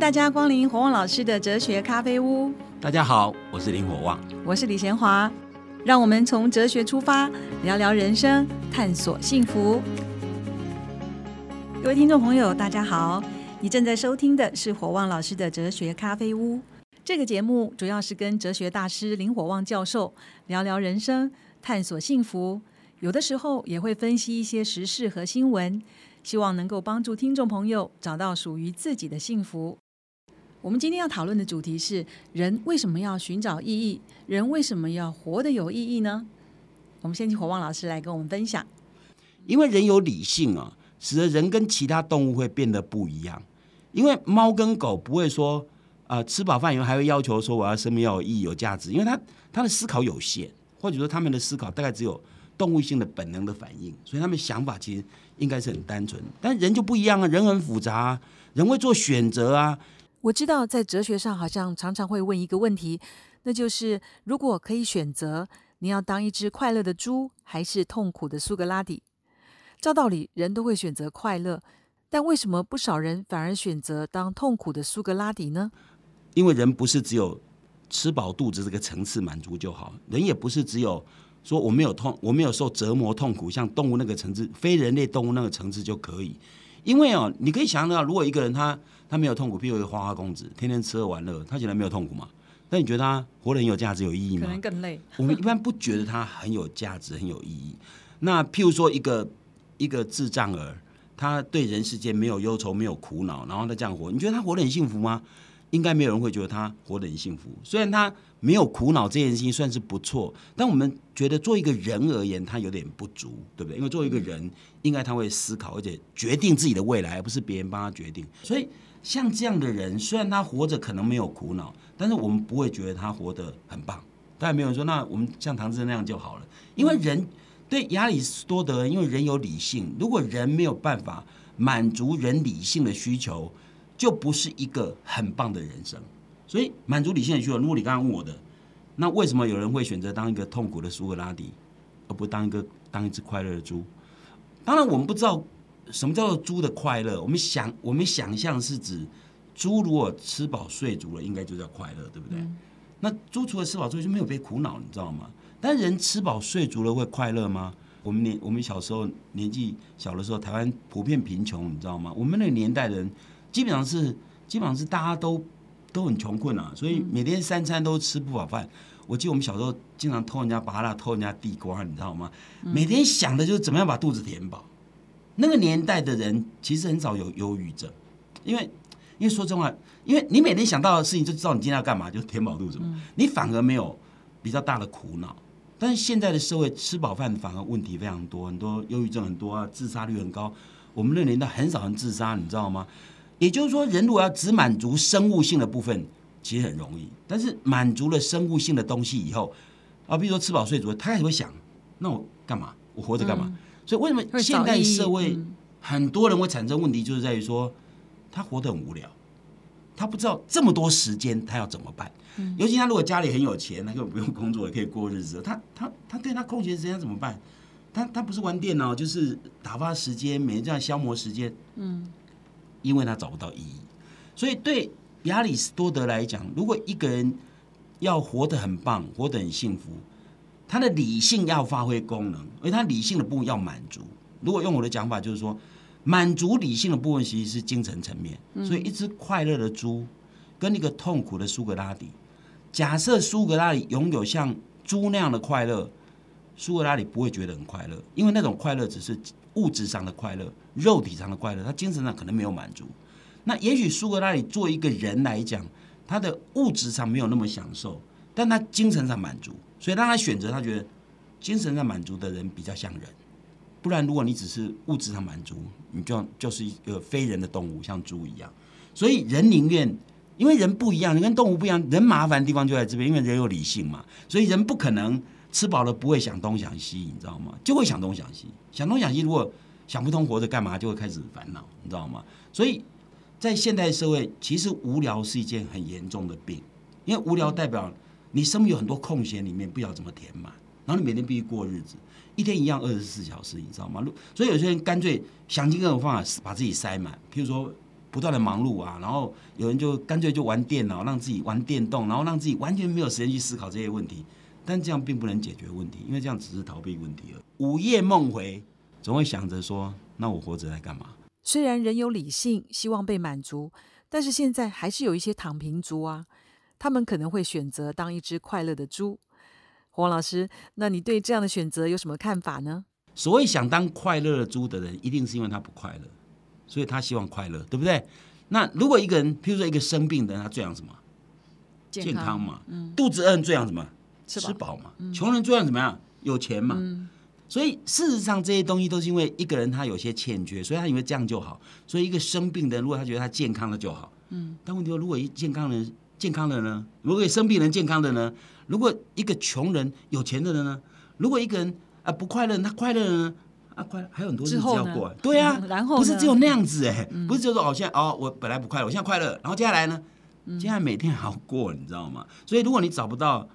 大家光临火旺老师的哲学咖啡屋。大家好，我是林火旺，我是李贤华。让我们从哲学出发，聊聊人生，探索幸福。各位听众朋友，大家好，你正在收听的是火旺老师的哲学咖啡屋。这个节目主要是跟哲学大师林火旺教授聊聊人生，探索幸福。有的时候也会分析一些时事和新闻，希望能够帮助听众朋友找到属于自己的幸福。我们今天要讨论的主题是：人为什么要寻找意义？人为什么要活得有意义呢？我们先请火旺老师来跟我们分享。因为人有理性啊，使得人跟其他动物会变得不一样。因为猫跟狗不会说啊，吃饱饭以后还会要求说我要生命要有意义、有价值，因为他他的思考有限，或者说他们的思考大概只有动物性的本能的反应，所以他们想法其实应该是很单纯。但人就不一样啊，人很复杂，人会做选择啊。我知道，在哲学上好像常常会问一个问题，那就是如果可以选择，你要当一只快乐的猪，还是痛苦的苏格拉底？照道理，人都会选择快乐，但为什么不少人反而选择当痛苦的苏格拉底呢？因为人不是只有吃饱肚子这个层次满足就好，人也不是只有说我没有痛，我没有受折磨痛苦，像动物那个层次，非人类动物那个层次就可以。因为哦，你可以想象到，如果一个人他他没有痛苦，譬如一个花花公子，天天吃喝玩乐，他显然没有痛苦嘛。那你觉得他活得很有价值、有意义吗？可能更累。我们一般不觉得他很有价值、很有意义。那譬如说一个一个智障儿，他对人世间没有忧愁、没有苦恼，然后他这样活，你觉得他活得很幸福吗？应该没有人会觉得他活得很幸福。虽然他没有苦恼这件事情算是不错，但我们觉得做一个人而言，他有点不足，对不对？因为作为一个人，应该他会思考，而且决定自己的未来，而不是别人帮他决定。所以像这样的人，虽然他活着可能没有苦恼，但是我们不会觉得他活得很棒。当然没有人说，那我们像唐志那样就好了。因为人对亚里士多德，因为人有理性，如果人没有办法满足人理性的需求。就不是一个很棒的人生，所以满足理性的需求。如果你刚刚问我的，那为什么有人会选择当一个痛苦的苏格拉底，而不当一个当一只快乐的猪？当然，我们不知道什么叫做猪的快乐。我们想，我们想象是指猪如果吃饱睡足了，应该就叫快乐，对不对？那猪除了吃饱睡就没有被苦恼，你知道吗？但人吃饱睡足了会快乐吗？我们年我们小时候年纪小的时候，台湾普遍贫穷，你知道吗？我们那个年代人。基本上是，基本上是大家都都很穷困啊，所以每天三餐都吃不饱饭。我记得我们小时候经常偷人家芭乐，偷人家地瓜，你知道吗？每天想的就是怎么样把肚子填饱。那个年代的人其实很少有忧郁症，因为因为说真话，因为你每天想到的事情就知道你今天要干嘛，就是填饱肚子嘛。你反而没有比较大的苦恼。但是现在的社会吃饱饭反而问题非常多，很多忧郁症很多啊，自杀率很高。我们那年代很少人自杀，你知道吗？也就是说，人如果要只满足生物性的部分，其实很容易。但是满足了生物性的东西以后，啊，比如说吃饱睡足，他开始会想：那我干嘛？我活着干嘛？所以为什么现代社会很多人会产生问题，就是在于说他活得很无聊，他不知道这么多时间他要怎么办。尤其他如果家里很有钱，他根本不用工作也可以过日子。他他他对他空闲时间怎么办？他他不是玩电脑，就是打发时间，每天这样消磨时间。嗯。因为他找不到意义，所以对亚里士多德来讲，如果一个人要活得很棒、活得很幸福，他的理性要发挥功能，而他理性的部分要满足。如果用我的讲法，就是说，满足理性的部分其实是精神层面。所以，一只快乐的猪跟一个痛苦的苏格拉底，假设苏格拉底拥有像猪那样的快乐，苏格拉底不会觉得很快乐，因为那种快乐只是物质上的快乐。肉体上的快乐，他精神上可能没有满足。那也许苏格拉底做一个人来讲，他的物质上没有那么享受，但他精神上满足。所以让他选择，他觉得精神上满足的人比较像人。不然，如果你只是物质上满足，你就就是一个非人的动物，像猪一样。所以人宁愿，因为人不一样，人跟动物不一样。人麻烦的地方就在这边，因为人有理性嘛，所以人不可能吃饱了不会想东想西，你知道吗？就会想东想西，想东想西。如果想不通活着干嘛，就会开始烦恼，你知道吗？所以，在现代社会，其实无聊是一件很严重的病，因为无聊代表你生命有很多空闲，里面不知道怎么填满，然后你每天必须过日子，一天一样二十四小时，你知道吗？所以有些人干脆想尽各种方法把自己塞满，譬如说不断的忙碌啊，然后有人就干脆就玩电脑，让自己玩电动，然后让自己完全没有时间去思考这些问题。但这样并不能解决问题，因为这样只是逃避问题了。午夜梦回，总会想着说：那我活着来干嘛？虽然人有理性，希望被满足，但是现在还是有一些躺平族啊，他们可能会选择当一只快乐的猪。黄老师，那你对这样的选择有什么看法呢？所谓想当快乐的猪的人，一定是因为他不快乐，所以他希望快乐，对不对？那如果一个人，譬如说一个生病的人，他最想什么？健康嘛。嗯。肚子饿最想什么？吃饱嘛。穷人最想怎么样？有钱嘛。嗯。所以事实上，这些东西都是因为一个人他有些欠缺，所以他以为这样就好。所以一个生病的人，如果他觉得他健康了就好。嗯。但问题说，如果一健康人健康的呢？如果生病人健康的呢？如果一个穷人有钱的人呢？如果一个人啊不快乐，他快乐呢？啊快，还有很多日子要过。对啊，然后不是只有那样子哎，不是只有说哦现在哦我本来不快乐，我现在快乐，然后接下来呢？接下来每天好过，你知道吗？所以如果你找不到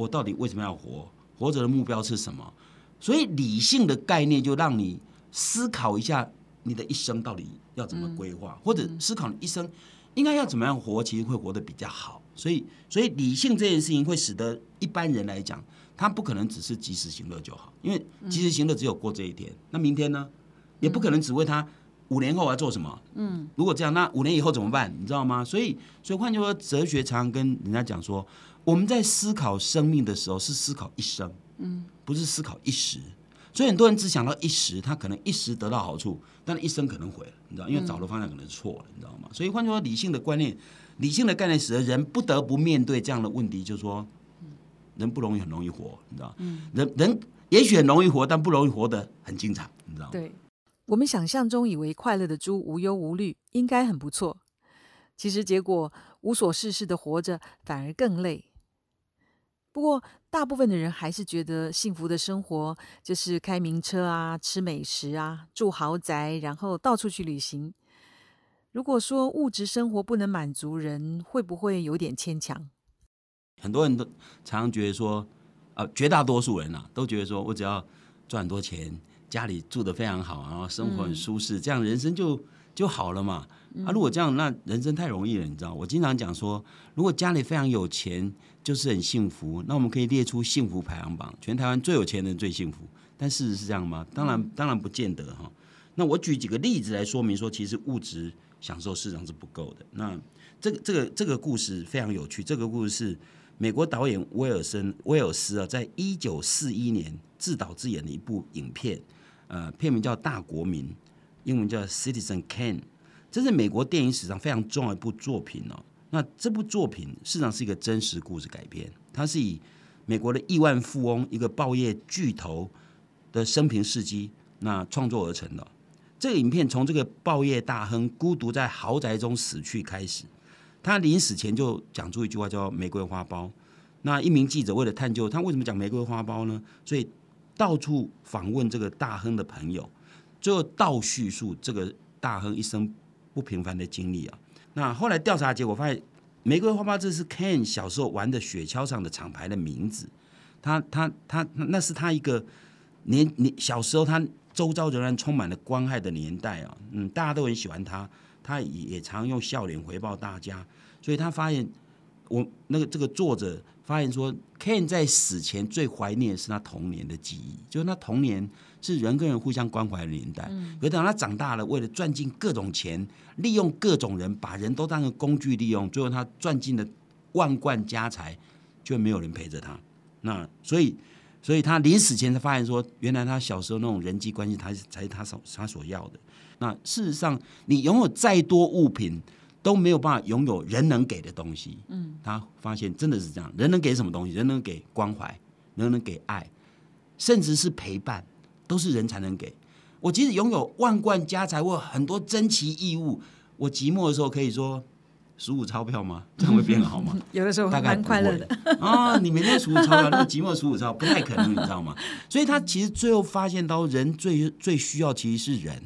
我到底为什么要活，活着的目标是什么？所以理性的概念就让你思考一下你的一生到底要怎么规划，或者思考你一生应该要怎么样活，其实会活得比较好。所以，所以理性这件事情会使得一般人来讲，他不可能只是及时行乐就好，因为及时行乐只有过这一天，那明天呢，也不可能只为他五年后我要做什么。嗯，如果这样，那五年以后怎么办？你知道吗？所以，所以换句话说，哲学常常跟人家讲说，我们在思考生命的时候是思考一生，嗯，不是思考一时。所以很多人只想到一时，他可能一时得到好处，但一生可能毁了，你知道，因为找的方向可能是错了，你知道吗？所以换句话说，理性的观念。理性的概念使得人不得不面对这样的问题，就是说，人不容易很容易活，你知道？嗯人人也许很容易活，但不容易活得很精彩，你知道吗？对，我们想象中以为快乐的猪无忧无虑，应该很不错。其实结果无所事事的活着，反而更累。不过大部分的人还是觉得幸福的生活就是开名车啊，吃美食啊，住豪宅，然后到处去旅行。如果说物质生活不能满足人，会不会有点牵强？很多人都常常觉得说，呃，绝大多数人啊，都觉得说我只要赚很多钱，家里住的非常好，然后生活很舒适，这样人生就就好了嘛。啊，如果这样，那人生太容易了，你知道？我经常讲说，如果家里非常有钱，就是很幸福，那我们可以列出幸福排行榜，全台湾最有钱的人最幸福。但事实是这样吗？当然，当然不见得哈。那我举几个例子来说明说，其实物质。享受市场是不够的。那这个这个这个故事非常有趣。这个故事是美国导演威尔森威尔斯啊，在一九四一年自导自演的一部影片，呃，片名叫《大国民》，英文叫《Citizen Kane》。这是美国电影史上非常重要一部作品哦。那这部作品事实上是一个真实故事改编，它是以美国的亿万富翁一个报业巨头的生平事迹那创作而成的。这个影片从这个报业大亨孤独在豪宅中死去开始，他临死前就讲出一句话叫“玫瑰花苞”。那一名记者为了探究他为什么讲玫瑰花苞呢？所以到处访问这个大亨的朋友，最后倒叙述这个大亨一生不平凡的经历啊。那后来调查结果发现，玫瑰花苞这是 Ken 小时候玩的雪橇上的厂牌的名字。他他他那是他一个年年小时候他。周遭仍然充满了关爱的年代啊，嗯，大家都很喜欢他，他也也常用笑脸回报大家，所以他发现我那个这个作者发现说，Ken 在死前最怀念的是他童年的记忆，就是他童年是人跟人互相关怀的年代，可等他长大了，为了赚进各种钱，利用各种人，把人都当成工具利用，最后他赚进了万贯家财，就没有人陪着他，那所以。所以他临死前才发现说，原来他小时候那种人际关系，才才是他所他所要的。那事实上，你拥有再多物品，都没有办法拥有人能给的东西。嗯，他发现真的是这样，人能给什么东西？人能给关怀，人能给爱，甚至是陪伴，都是人才能给。我即使拥有万贯家财或很多珍奇异物，我寂寞的时候可以说。数五钞票吗？这样会变好吗？有的时候大概快乐的 啊！你每天数五钞票，那么寂寞数五钞不太可能，你知道吗？所以他其实最后发现到，人最最需要其实是人。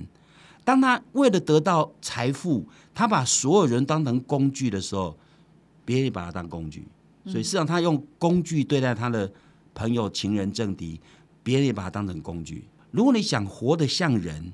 当他为了得到财富，他把所有人当成工具的时候，别人也把他当工具。所以事实上，他用工具对待他的朋友、情人、政敌，别人也把他当成工具。如果你想活得像人，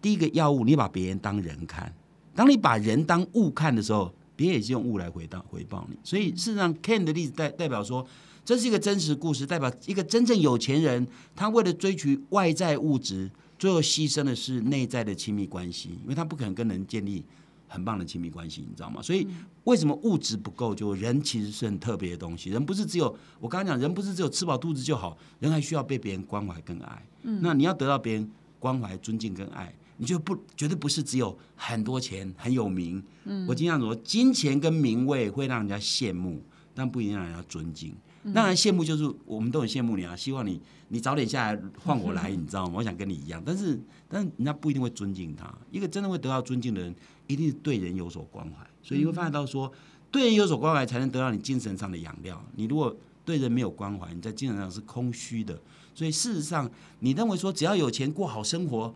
第一个要物，你把别人当人看。当你把人当物看的时候，别人也是用物来回到回报你。所以事实上，Ken 的例子代代表说，这是一个真实故事，代表一个真正有钱人，他为了追求外在物质，最后牺牲的是内在的亲密关系，因为他不可能跟人建立很棒的亲密关系，你知道吗？所以为什么物质不够？就人其实是很特别的东西，人不是只有我刚刚讲，人不是只有吃饱肚子就好，人还需要被别人关怀跟爱。那你要得到别人关怀、尊敬跟爱。你就不绝对不是只有很多钱很有名，嗯，我经常说，金钱跟名位会让人家羡慕，但不一定让人家尊敬。当然羡慕就是我们都很羡慕你啊，希望你你早点下来换我来，你知道吗？我想跟你一样，但是但是人家不一定会尊敬他。一个真的会得到尊敬的人，一定是对人有所关怀。所以你会发现到说，对人有所关怀，才能得到你精神上的养料。你如果对人没有关怀，你在精神上是空虚的。所以事实上，你认为说只要有钱过好生活。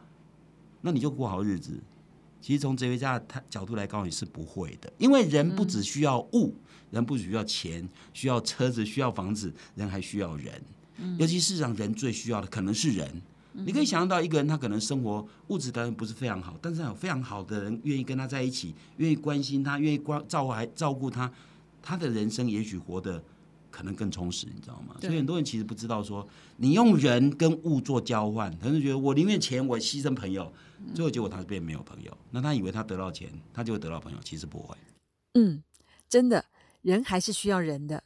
那你就过好日子。其实从哲学家他角度来告诉你是不会的，因为人不只需要物，人不只需要钱，需要车子，需要房子，人还需要人。尤其事实上人最需要的可能是人。你可以想象到一个人，他可能生活物质当然不是非常好，但是有非常好的人愿意跟他在一起，愿意关心他，愿意关照还照顾他，他的人生也许活得可能更充实，你知道吗？所以很多人其实不知道说，你用人跟物做交换，可能觉得我宁愿钱，我牺牲朋友。最后结果他是变没有朋友，那他以为他得到钱，他就会得到朋友，其实不会。嗯，真的，人还是需要人的，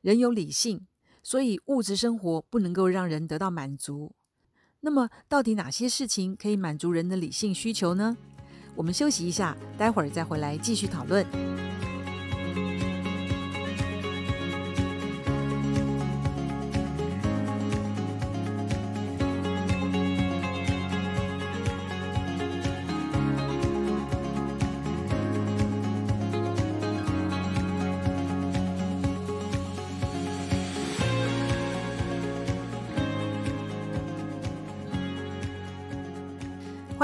人有理性，所以物质生活不能够让人得到满足。那么，到底哪些事情可以满足人的理性需求呢？我们休息一下，待会儿再回来继续讨论。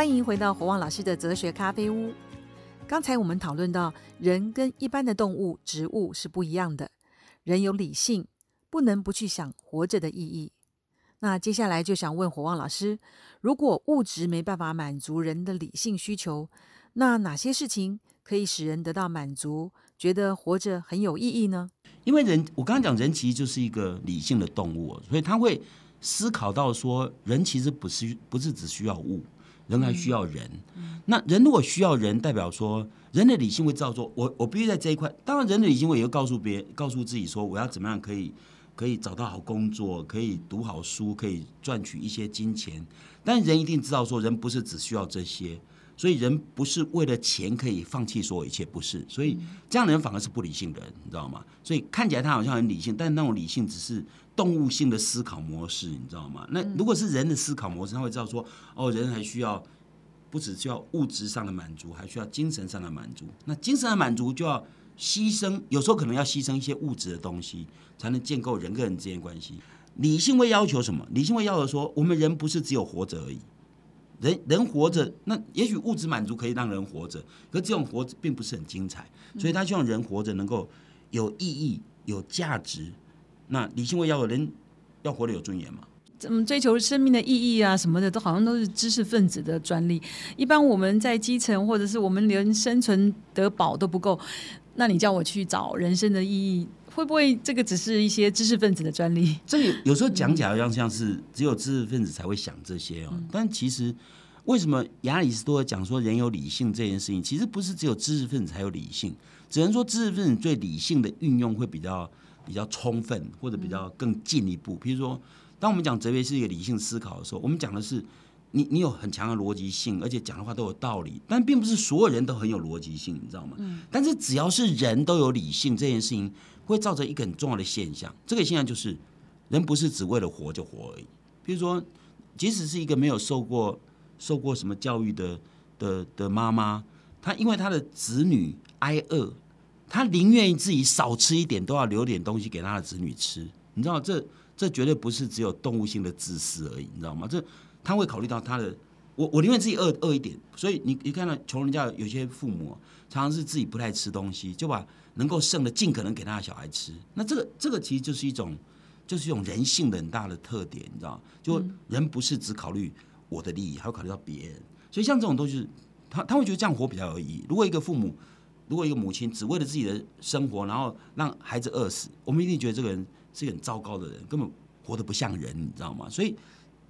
欢迎回到火旺老师的哲学咖啡屋。刚才我们讨论到，人跟一般的动物、植物是不一样的。人有理性，不能不去想活着的意义。那接下来就想问火旺老师：如果物质没办法满足人的理性需求，那哪些事情可以使人得到满足，觉得活着很有意义呢？因为人，我刚刚讲，人其实就是一个理性的动物，所以他会思考到说，人其实不是不是只需要物。人还需要人，那人如果需要人，代表说人的理性会照做。我我必须在这一块，当然人的理性会也会告诉别告诉自己说，我要怎么样可以可以找到好工作，可以读好书，可以赚取一些金钱。但人一定知道说，人不是只需要这些，所以人不是为了钱可以放弃所有一切，不是。所以这样的人反而是不理性的人，你知道吗？所以看起来他好像很理性，但那种理性只是。动物性的思考模式，你知道吗？那如果是人的思考模式，他会知道说，哦，人还需要不只需要物质上的满足，还需要精神上的满足。那精神的满足就要牺牲，有时候可能要牺牲一些物质的东西，才能建构人跟人之间关系。理性会要求什么？理性会要求说，我们人不是只有活着而已。人人活着，那也许物质满足可以让人活着，可这种活着并不是很精彩，所以他希望人活着能够有意义、有价值。那理性会要有人要活得有尊严嘛？怎么追求生命的意义啊什么的，都好像都是知识分子的专利。一般我们在基层，或者是我们连生存得保都不够，那你叫我去找人生的意义，会不会这个只是一些知识分子的专利？这有有时候讲起来好像像是只有知识分子才会想这些哦。但其实为什么亚里士多德讲说人有理性这件事情，其实不是只有知识分子才有理性，只能说知识分子对理性的运用会比较。比较充分，或者比较更进一步。比如说，当我们讲哲学是一个理性思考的时候，我们讲的是你你有很强的逻辑性，而且讲的话都有道理。但并不是所有人都很有逻辑性，你知道吗？嗯。但是只要是人都有理性，这件事情会造成一个很重要的现象。这个现象就是，人不是只为了活就活而已。比如说，即使是一个没有受过受过什么教育的的的妈妈，她因为她的子女挨饿。他宁愿自己少吃一点，都要留点东西给他的子女吃。你知道，这这绝对不是只有动物性的自私而已，你知道吗？这他会考虑到他的，我我宁愿自己饿饿一点。所以你你看到穷人家有些父母常常是自己不太吃东西，就把能够剩的尽可能给他的小孩吃。那这个这个其实就是一种，就是一种人性的很大的特点，你知道就人不是只考虑我的利益，还要考虑到别人。所以像这种东西。他他会觉得这样活比较有意义。如果一个父母，如果一个母亲只为了自己的生活，然后让孩子饿死，我们一定觉得这个人是一个很糟糕的人，根本活得不像人，你知道吗？所以，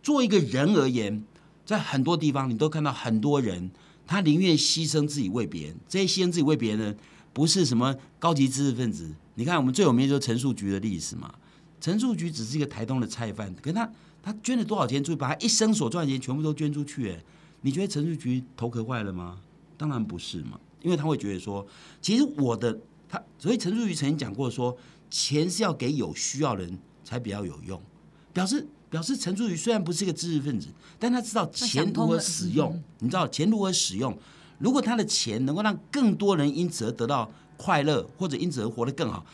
做一个人而言，在很多地方你都看到很多人，他宁愿牺牲自己为别人。这些牺牲自己为别人，不是什么高级知识分子。你看，我们最有名就是陈树菊的历史嘛。陈树菊只是一个台东的菜贩，可是他他捐了多少钱出去，把他一生所赚的钱全部都捐出去，哎，你觉得陈树菊头壳坏了吗？当然不是嘛，因为他会觉得说，其实我的他，所以陈淑瑜曾经讲过说，钱是要给有需要人才比较有用，表示表示陈淑瑜虽然不是一个知识分子，但他知道钱如何使用，你知道钱如何使用，如果他的钱能够让更多人因此而得到快乐，或者因此而活得更好。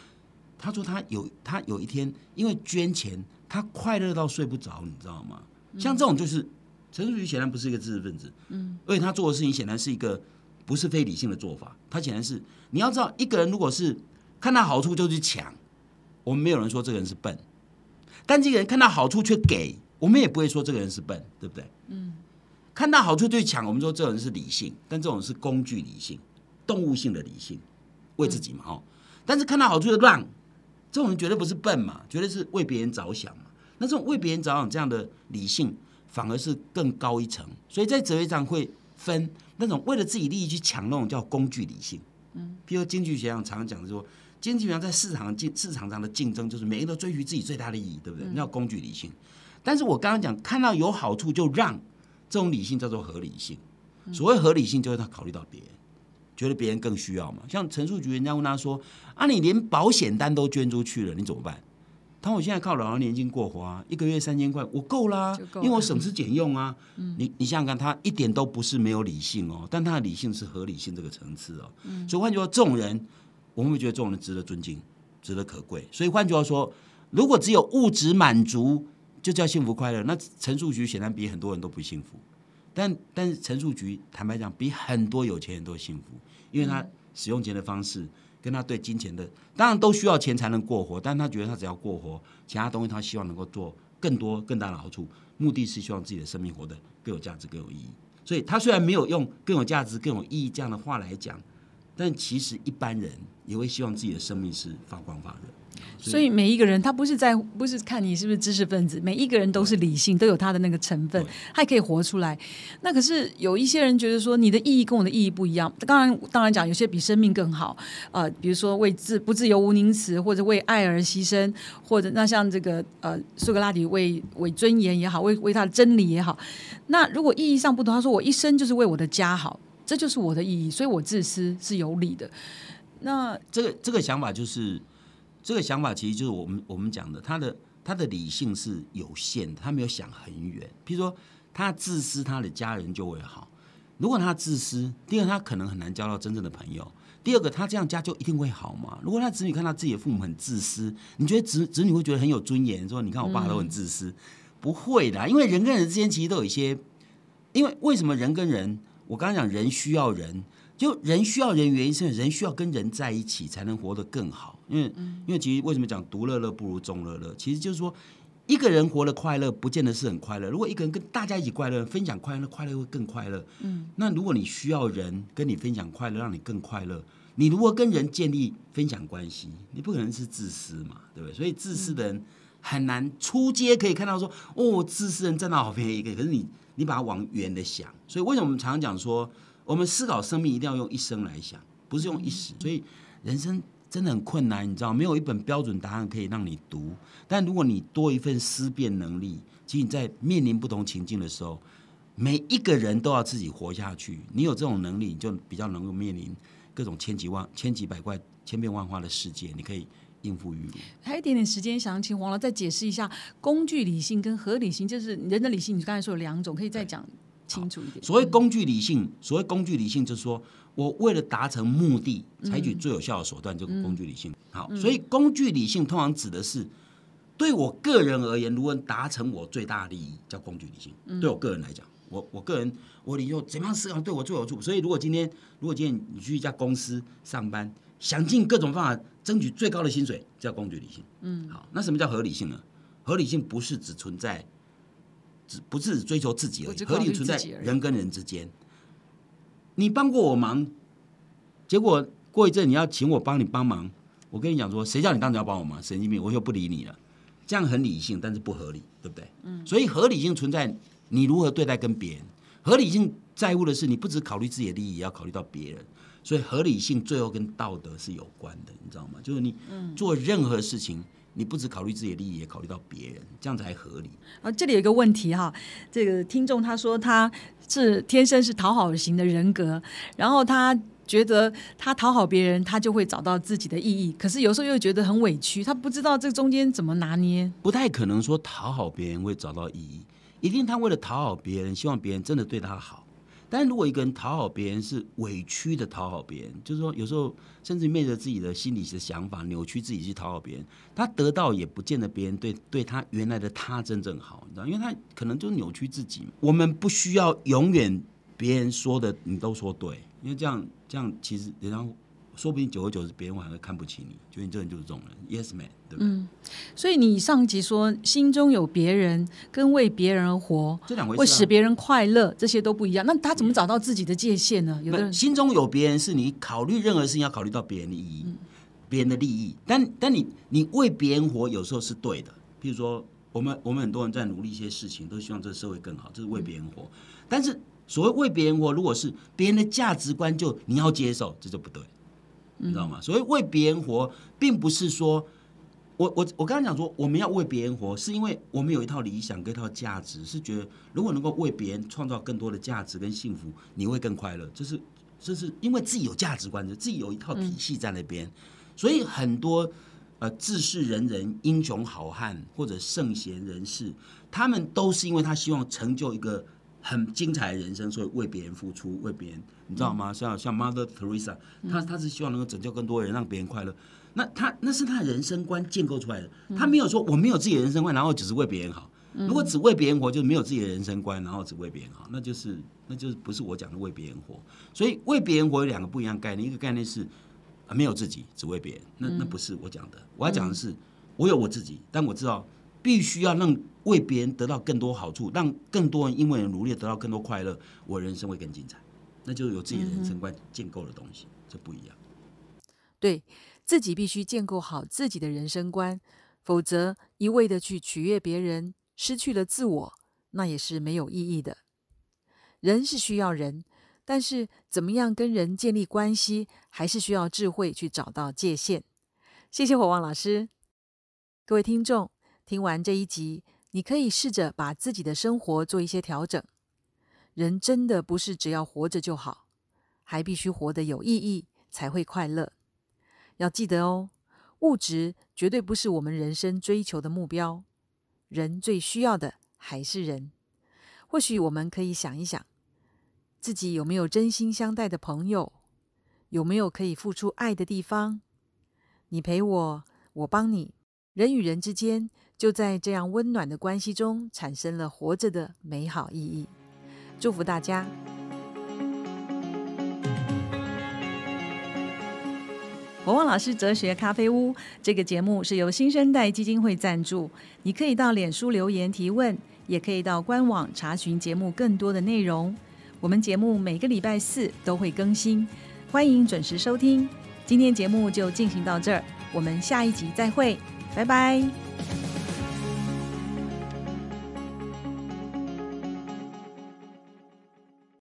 他说他有他有一天因为捐钱，他快乐到睡不着，你知道吗？像这种就是陈淑瑜显然不是一个知识分子，嗯，而且他做的事情显然是一个不是非理性的做法。他显然是你要知道，一个人如果是看到好处就去抢，我们没有人说这个人是笨；但这个人看到好处却给，我们也不会说这个人是笨，对不对？嗯，看到好处就去抢，我们说这种人是理性，但这种是工具理性、动物性的理性，为自己嘛，哈。但是看到好处就让。这种人绝对不是笨嘛，绝对是为别人着想嘛。那这种为别人着想这样的理性，反而是更高一层。所以在哲学上会分那种为了自己利益去抢那种叫工具理性。嗯，比如经济学上常常讲的说，经济学上在市场竞市场上的竞争，就是每个人都追求自己最大的利益，对不对？那叫工具理性。但是我刚刚讲看到有好处就让，这种理性叫做合理性。所谓合理性，就是他考虑到别人。觉得别人更需要嘛？像陈述局，人家问他说：“啊，你连保险单都捐出去了，你怎么办？”他说：“我现在靠老人年金过活啊，一个月三千块，我够啦，因为我省吃俭用啊。”你你想想看，他一点都不是没有理性哦，但他的理性是合理性这个层次哦。所以换句话说，这种人，我们会觉得这种人值得尊敬，值得可贵。所以换句话说，如果只有物质满足就叫幸福快乐，那陈述局显然比很多人都不幸福。但但是陈述局坦白讲，比很多有钱人都幸福。因为他使用钱的方式，跟他对金钱的，当然都需要钱才能过活，但他觉得他只要过活，其他东西他希望能够做更多更大的好处，目的是希望自己的生命活得更有价值、更有意义。所以他虽然没有用更有价值、更有意义这样的话来讲，但其实一般人也会希望自己的生命是发光发热。所以每一个人，他不是在不是看你是不是知识分子，每一个人都是理性，都有他的那个成分，他也可以活出来。那可是有一些人觉得说，你的意义跟我的意义不一样。当然，当然讲有些比生命更好，呃，比如说为自不自由无宁死，或者为爱而牺牲，或者那像这个呃苏格拉底为为尊严也好，为为他的真理也好。那如果意义上不同，他说我一生就是为我的家好，这就是我的意义，所以我自私是有理的。那这个这个想法就是。这个想法其实就是我们我们讲的，他的他的理性是有限的，他没有想很远。譬如说，他自私，他的家人就会好；如果他自私，第二他可能很难交到真正的朋友；第二个，他这样家就一定会好吗？如果他子女看到自己的父母很自私，你觉得子子女会觉得很有尊严？说你看我爸都很自私，不会的，因为人跟人之间其实都有一些，因为为什么人跟人？我刚刚讲人需要人。就人需要人，原因是人需要跟人在一起才能活得更好。因为，因为其实为什么讲独乐乐不如众乐乐？其实就是说，一个人活得快乐，不见得是很快乐。如果一个人跟大家一起快乐，分享快乐，快乐会更快乐。嗯，那如果你需要人跟你分享快乐，让你更快乐，你如果跟人建立分享关系，你不可能是自私嘛，对不对？所以自私的人很难出街可以看到说，哦，自私人占到好便宜一个。可是你，你把它往远的想，所以为什么我们常常讲说？我们思考生命一定要用一生来想，不是用一时。所以人生真的很困难，你知道，没有一本标准答案可以让你读。但如果你多一份思辨能力，其实你在面临不同情境的时候，每一个人都要自己活下去。你有这种能力，你就比较能够面临各种千奇万、千奇百怪、千变万化的世界，你可以应付于如。还有一点点时间，想请黄老再解释一下工具理性跟合理性，就是人的理性。你刚才说有两种，可以再讲。清楚一点。所谓工具理性，所谓工具理性，就是说我为了达成目的，采取最有效的手段，就工具理性。好，所以工具理性通常指的是对我个人而言，如何达成我最大利益，叫工具理性。对我个人来讲，我我个人我理由怎么样思考对我最有助。所以如果今天如果今天你去一家公司上班，想尽各种方法争取最高的薪水，叫工具理性。嗯，好，那什么叫合理性呢？合理性不是只存在。只不是追求自己而已，合理存在人跟人之间。你帮过我忙，结果过一阵你要请我帮你帮忙，我跟你讲说，谁叫你当时要帮我忙？神经病，我就不理你了。这样很理性，但是不合理，对不对？嗯。所以合理性存在，你如何对待跟别人？合理性在乎的是，你不只考虑自己的利益，也要考虑到别人。所以合理性最后跟道德是有关的，你知道吗？就是你做任何事情，你不只考虑自己的利益，也考虑到别人，这样才合理。啊，这里有一个问题哈，这个听众他说他是天生是讨好型的人格，然后他觉得他讨好别人，他就会找到自己的意义，可是有时候又觉得很委屈，他不知道这中间怎么拿捏。不太可能说讨好别人会找到意义，一定他为了讨好别人，希望别人真的对他好。但如果一个人讨好别人是委屈的讨好别人，就是说有时候甚至昧着自己的心理的想法扭曲自己去讨好别人，他得到也不见得别人对对他原来的他真正好，你知道，因为他可能就扭曲自己。我们不需要永远别人说的你都说对，因为这样这样其实人家。说不定久而久之，别人反而看不起你，觉得你这人就是这种人，Yes man，对不对？嗯，所以你上集说心中有别人跟为别人而活，这两回事，会使别人快乐，这些都不一样。那他怎么找到自己的界限呢？有的人心中有别人，是你考虑任何事情要考虑到别人的意义、别人的利益。但但你你为别人活，有时候是对的。譬如说，我们我们很多人在努力一些事情，都希望这个社会更好，这是为别人活。但是所谓为别人活，如果是别人的价值观，就你要接受，这就不对。你知道吗？所以为别人活，并不是说，我我我刚刚讲说，我们要为别人活，是因为我们有一套理想跟一套价值，是觉得如果能够为别人创造更多的价值跟幸福，你会更快乐。这是这是因为自己有价值观的，自己有一套体系在那边，所以很多呃自视人人、英雄好汉或者圣贤人士，他们都是因为他希望成就一个。很精彩的人生，所以为别人付出，为别人，你知道吗？像像 Mother Teresa，她她是希望能够拯救更多人，让别人快乐。那她那是他人生观建构出来的。她没有说我没有自己的人生观，然后只是为别人好。如果只为别人活，就是没有自己的人生观，然后只为别人好，那就是那就是不是我讲的为别人活。所以为别人活有两个不一样概念，一个概念是啊没有自己，只为别人，那那不是我讲的。我要讲的是，我有我自己，但我知道必须要让。为别人得到更多好处，让更多人因为努力得到更多快乐，我人生会更精彩。那就是有自己的人生观建构的东西，这不一样。对自己必须建构好自己的人生观，否则一味的去取悦别人，失去了自我，那也是没有意义的。人是需要人，但是怎么样跟人建立关系，还是需要智慧去找到界限。谢谢火旺老师，各位听众，听完这一集。你可以试着把自己的生活做一些调整。人真的不是只要活着就好，还必须活得有意义，才会快乐。要记得哦，物质绝对不是我们人生追求的目标。人最需要的还是人。或许我们可以想一想，自己有没有真心相待的朋友，有没有可以付出爱的地方？你陪我，我帮你。人与人之间。就在这样温暖的关系中，产生了活着的美好意义。祝福大家！国旺老师哲学咖啡屋这个节目是由新生代基金会赞助。你可以到脸书留言提问，也可以到官网查询节目更多的内容。我们节目每个礼拜四都会更新，欢迎准时收听。今天节目就进行到这儿，我们下一集再会，拜拜。